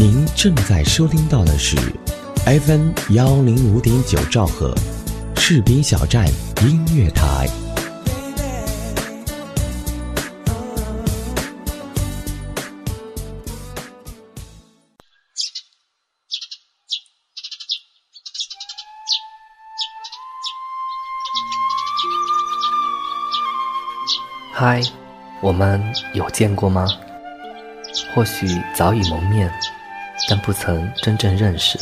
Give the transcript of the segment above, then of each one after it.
您正在收听到的是 FM 幺零五点九兆赫，士兵小站音乐台。嗨，我们有见过吗？或许早已蒙面，但不曾真正认识。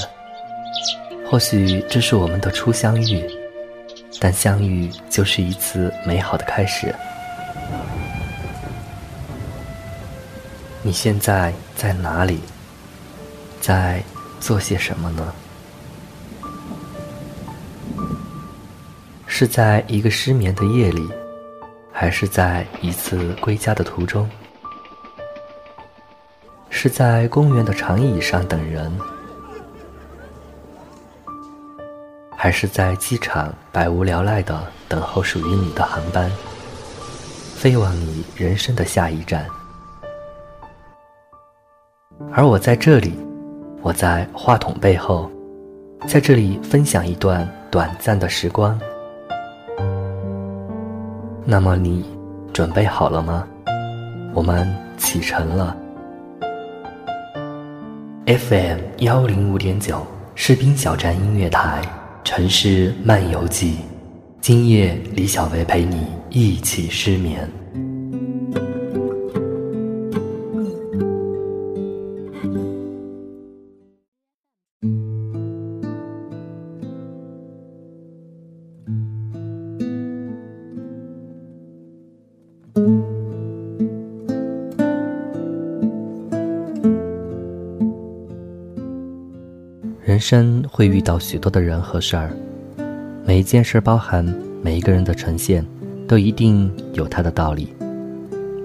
或许这是我们的初相遇，但相遇就是一次美好的开始。你现在在哪里？在做些什么呢？是在一个失眠的夜里？还是在一次归家的途中，是在公园的长椅上等人，还是在机场百无聊赖的等候属于你的航班，飞往你人生的下一站？而我在这里，我在话筒背后，在这里分享一段短暂的时光。那么你准备好了吗？我们启程了。FM 幺零五点九士兵小站音乐台城市漫游记，今夜李小维陪你一起失眠。人生会遇到许多的人和事儿，每一件事包含每一个人的呈现，都一定有它的道理。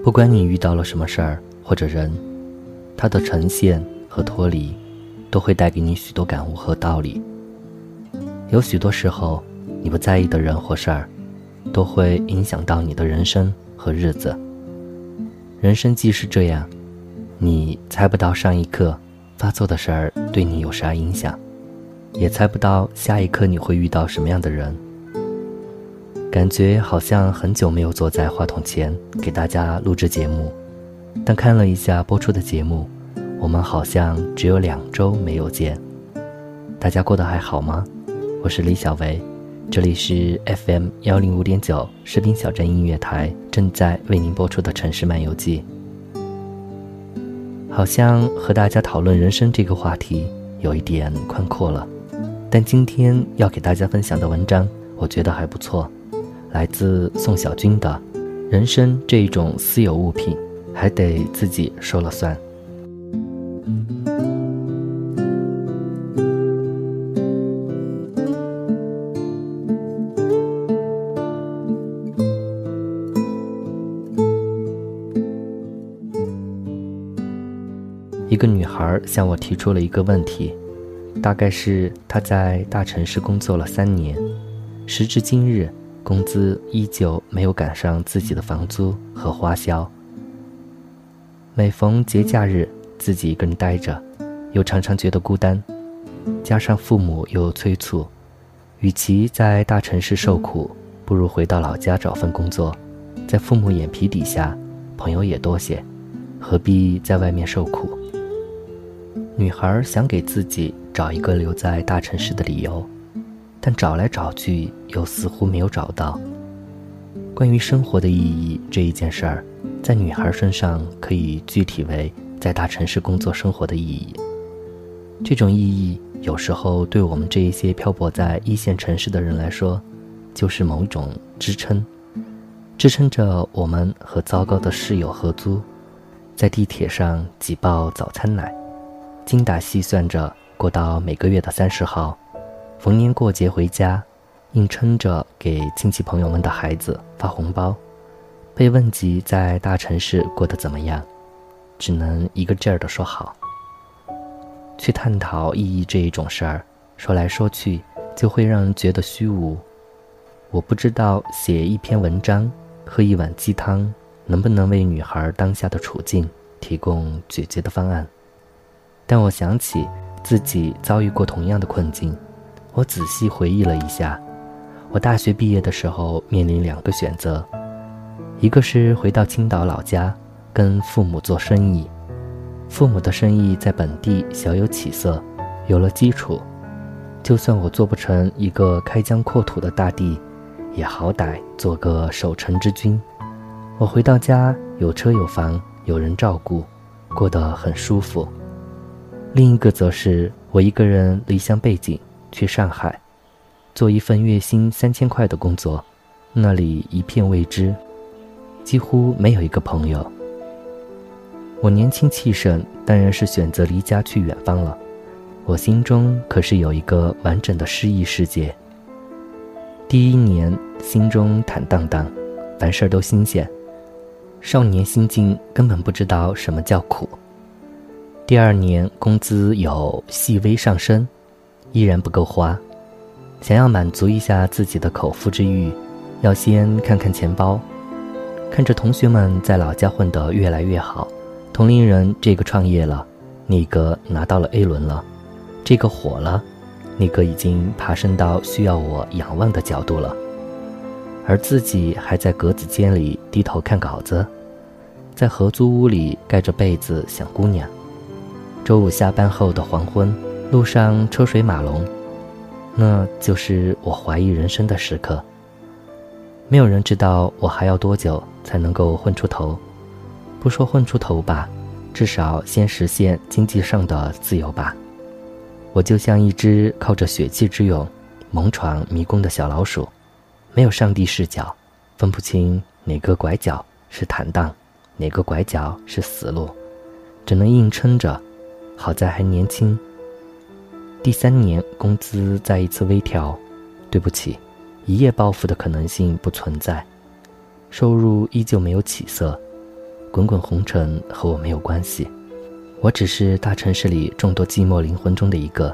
不管你遇到了什么事儿或者人，它的呈现和脱离，都会带给你许多感悟和道理。有许多时候，你不在意的人或事儿，都会影响到你的人生和日子。人生既是这样，你猜不到上一刻。发作的事儿对你有啥影响，也猜不到下一刻你会遇到什么样的人。感觉好像很久没有坐在话筒前给大家录制节目，但看了一下播出的节目，我们好像只有两周没有见。大家过得还好吗？我是李小维，这里是 FM 幺零五点九士兵小镇音乐台正在为您播出的城市漫游记。好像和大家讨论人生这个话题有一点宽阔了，但今天要给大家分享的文章，我觉得还不错，来自宋小军的《人生这一种私有物品，还得自己说了算》。一个女孩向我提出了一个问题，大概是她在大城市工作了三年，时至今日，工资依旧没有赶上自己的房租和花销。每逢节假日，自己一个人呆着，又常常觉得孤单，加上父母又催促，与其在大城市受苦，不如回到老家找份工作，在父母眼皮底下，朋友也多些，何必在外面受苦？女孩想给自己找一个留在大城市的理由，但找来找去又似乎没有找到。关于生活的意义这一件事儿，在女孩身上可以具体为在大城市工作生活的意义。这种意义有时候对我们这一些漂泊在一线城市的人来说，就是某种支撑，支撑着我们和糟糕的室友合租，在地铁上挤爆早餐奶。精打细算着过到每个月的三十号，逢年过节回家，硬撑着给亲戚朋友们的孩子发红包。被问及在大城市过得怎么样，只能一个劲儿地说好。去探讨意义这一种事儿，说来说去就会让人觉得虚无。我不知道写一篇文章、喝一碗鸡汤，能不能为女孩当下的处境提供解决的方案。但我想起自己遭遇过同样的困境，我仔细回忆了一下，我大学毕业的时候面临两个选择，一个是回到青岛老家跟父母做生意，父母的生意在本地小有起色，有了基础，就算我做不成一个开疆扩土的大帝，也好歹做个守城之君。我回到家有车有房有人照顾，过得很舒服。另一个则是我一个人离乡背井去上海，做一份月薪三千块的工作，那里一片未知，几乎没有一个朋友。我年轻气盛，当然是选择离家去远方了。我心中可是有一个完整的诗意世界。第一年心中坦荡荡，凡事都新鲜，少年心境根本不知道什么叫苦。第二年工资有细微上升，依然不够花。想要满足一下自己的口腹之欲，要先看看钱包。看着同学们在老家混得越来越好，同龄人这个创业了，那个拿到了 A 轮了，这个火了，那个已经爬升到需要我仰望的角度了，而自己还在格子间里低头看稿子，在合租屋里盖着被子想姑娘。周五下班后的黄昏，路上车水马龙，那就是我怀疑人生的时刻。没有人知道我还要多久才能够混出头，不说混出头吧，至少先实现经济上的自由吧。我就像一只靠着血气之勇猛闯迷宫的小老鼠，没有上帝视角，分不清哪个拐角是坦荡，哪个拐角是死路，只能硬撑着。好在还年轻。第三年工资再一次微调，对不起，一夜暴富的可能性不存在，收入依旧没有起色，滚滚红尘和我没有关系，我只是大城市里众多寂寞灵魂中的一个。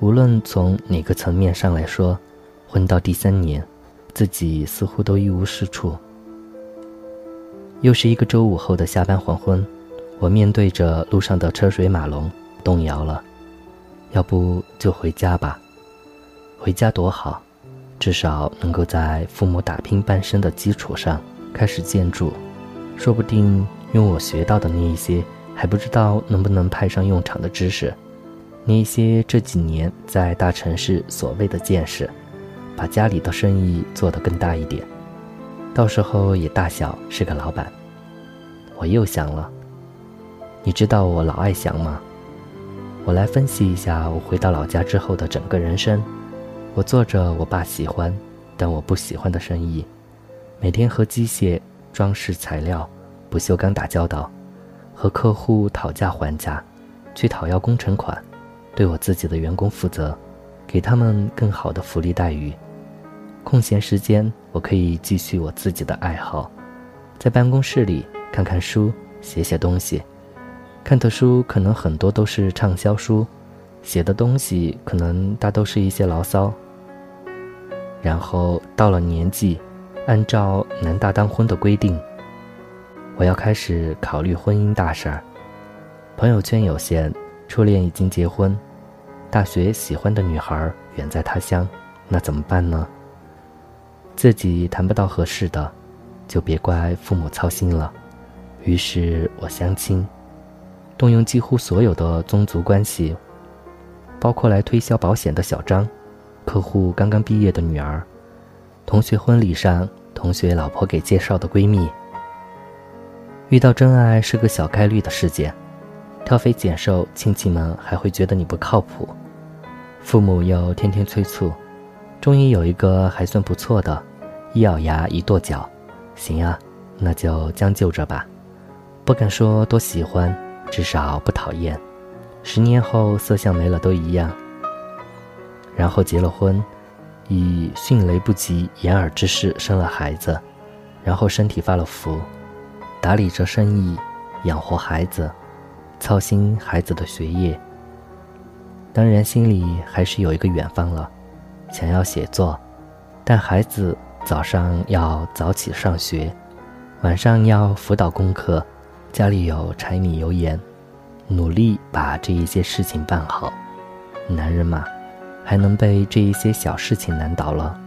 无论从哪个层面上来说，混到第三年，自己似乎都一无是处。又是一个周五后的下班黄昏。我面对着路上的车水马龙，动摇了。要不就回家吧，回家多好，至少能够在父母打拼半生的基础上开始建筑。说不定用我学到的那一些还不知道能不能派上用场的知识，那一些这几年在大城市所谓的见识，把家里的生意做得更大一点，到时候也大小是个老板。我又想了。你知道我老爱想吗？我来分析一下我回到老家之后的整个人生。我做着我爸喜欢，但我不喜欢的生意，每天和机械、装饰材料、不锈钢打交道，和客户讨价还价，去讨要工程款，对我自己的员工负责，给他们更好的福利待遇。空闲时间，我可以继续我自己的爱好，在办公室里看看书，写写东西。看的书可能很多都是畅销书，写的东西可能大都是一些牢骚。然后到了年纪，按照男大当婚的规定，我要开始考虑婚姻大事儿。朋友圈有限，初恋已经结婚，大学喜欢的女孩远在他乡，那怎么办呢？自己谈不到合适的，就别怪父母操心了。于是我相亲。动用几乎所有的宗族关系，包括来推销保险的小张，客户刚刚毕业的女儿，同学婚礼上同学老婆给介绍的闺蜜。遇到真爱是个小概率的事件，挑肥拣瘦，亲戚们还会觉得你不靠谱，父母又天天催促，终于有一个还算不错的，一咬牙一跺脚，行啊，那就将就着吧，不敢说多喜欢。至少不讨厌，十年后色相没了都一样。然后结了婚，以迅雷不及掩耳之势生了孩子，然后身体发了福，打理着生意，养活孩子，操心孩子的学业。当然心里还是有一个远方了，想要写作，但孩子早上要早起上学，晚上要辅导功课。家里有柴米油盐，努力把这一些事情办好。男人嘛，还能被这一些小事情难倒了。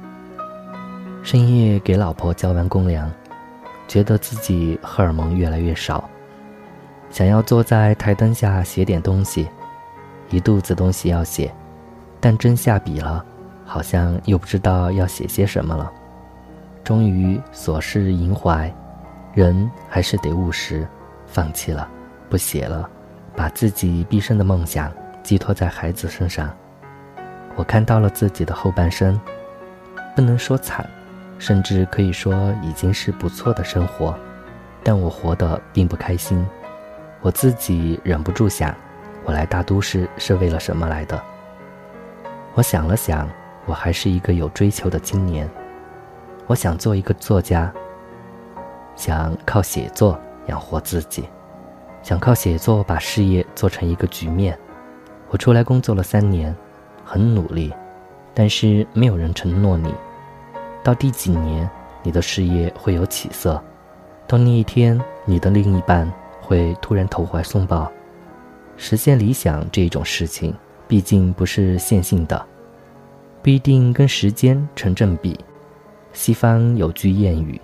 深夜给老婆交完公粮，觉得自己荷尔蒙越来越少，想要坐在台灯下写点东西，一肚子东西要写，但真下笔了，好像又不知道要写些什么了。终于琐事萦怀，人还是得务实，放弃了，不写了，把自己毕生的梦想寄托在孩子身上。我看到了自己的后半生，不能说惨，甚至可以说已经是不错的生活，但我活得并不开心。我自己忍不住想，我来大都市是为了什么来的？我想了想，我还是一个有追求的青年。我想做一个作家，想靠写作养活自己，想靠写作把事业做成一个局面。我出来工作了三年，很努力，但是没有人承诺你，到第几年你的事业会有起色，到那一天你的另一半会突然投怀送抱。实现理想这种事情，毕竟不是线性的，不一定跟时间成正比。西方有句谚语，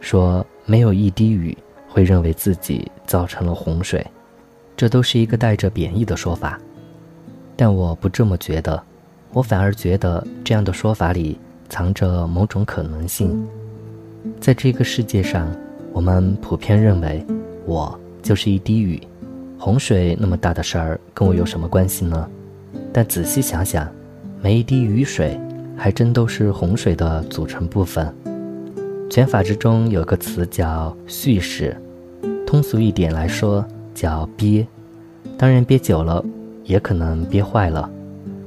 说没有一滴雨会认为自己造成了洪水，这都是一个带着贬义的说法。但我不这么觉得，我反而觉得这样的说法里藏着某种可能性。在这个世界上，我们普遍认为我就是一滴雨，洪水那么大的事儿跟我有什么关系呢？但仔细想想，每一滴雨水。还真都是洪水的组成部分。拳法之中有个词叫蓄势，通俗一点来说叫憋。当然憋久了也可能憋坏了，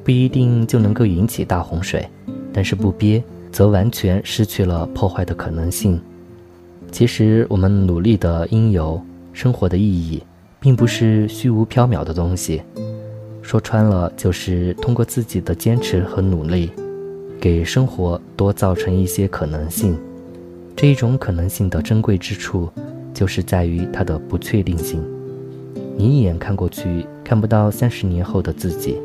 不一定就能够引起大洪水。但是不憋，则完全失去了破坏的可能性。其实我们努力的因由，生活的意义，并不是虚无缥缈的东西。说穿了，就是通过自己的坚持和努力。给生活多造成一些可能性，这一种可能性的珍贵之处，就是在于它的不确定性。你一眼看过去，看不到三十年后的自己，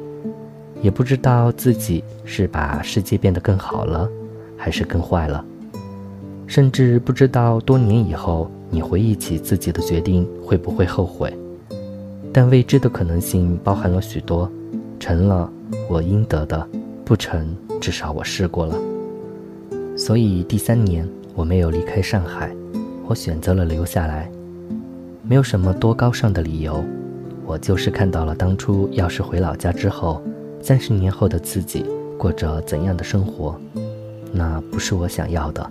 也不知道自己是把世界变得更好了，还是更坏了，甚至不知道多年以后你回忆起自己的决定会不会后悔。但未知的可能性包含了许多，成了我应得的，不成。至少我试过了，所以第三年我没有离开上海，我选择了留下来。没有什么多高尚的理由，我就是看到了当初要是回老家之后，三十年后的自己过着怎样的生活，那不是我想要的。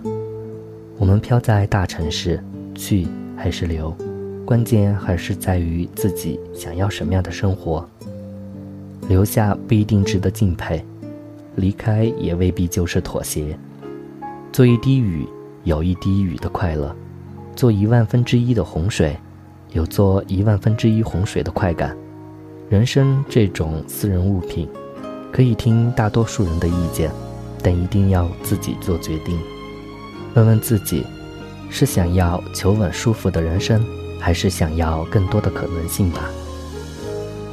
我们飘在大城市，去还是留，关键还是在于自己想要什么样的生活。留下不一定值得敬佩。离开也未必就是妥协。做一滴雨，有一滴雨的快乐；做一万分之一的洪水，有做一万分之一洪水的快感。人生这种私人物品，可以听大多数人的意见，但一定要自己做决定。问问自己，是想要求稳舒服的人生，还是想要更多的可能性吧？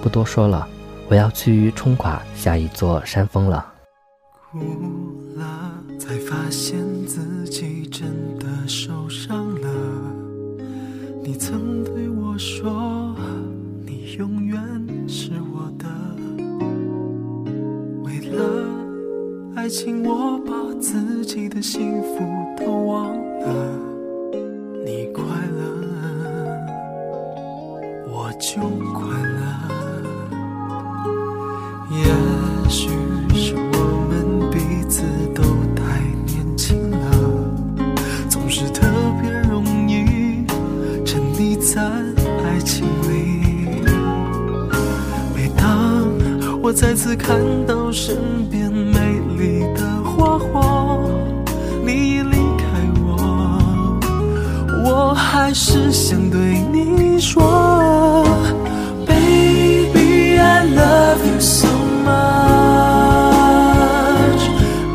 不多说了，我要去冲垮下一座山峰了。哭了，才发现自己真的受伤了。你曾对我说，你永远是我的。为了爱情，我把自己的幸福都忘了。你快乐，我就次看到身边美丽的花火，你已离开我，我还是想对你说，Baby I love you so much。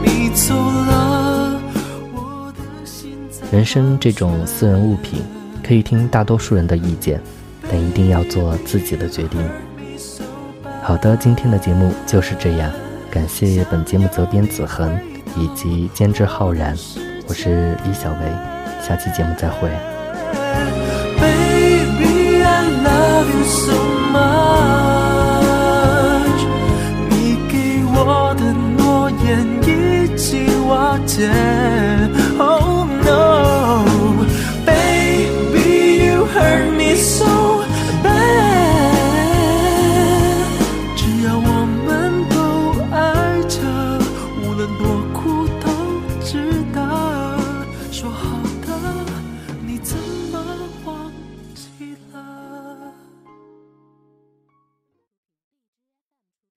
你走了，我的心人生这种私人物品，可以听大多数人的意见，但一定要做自己的决定。好的，今天的节目就是这样，感谢本节目责编子恒以及监制浩然，我是李小维，下期节目再会。Baby, I love you so much。你给我的诺言已经瓦解。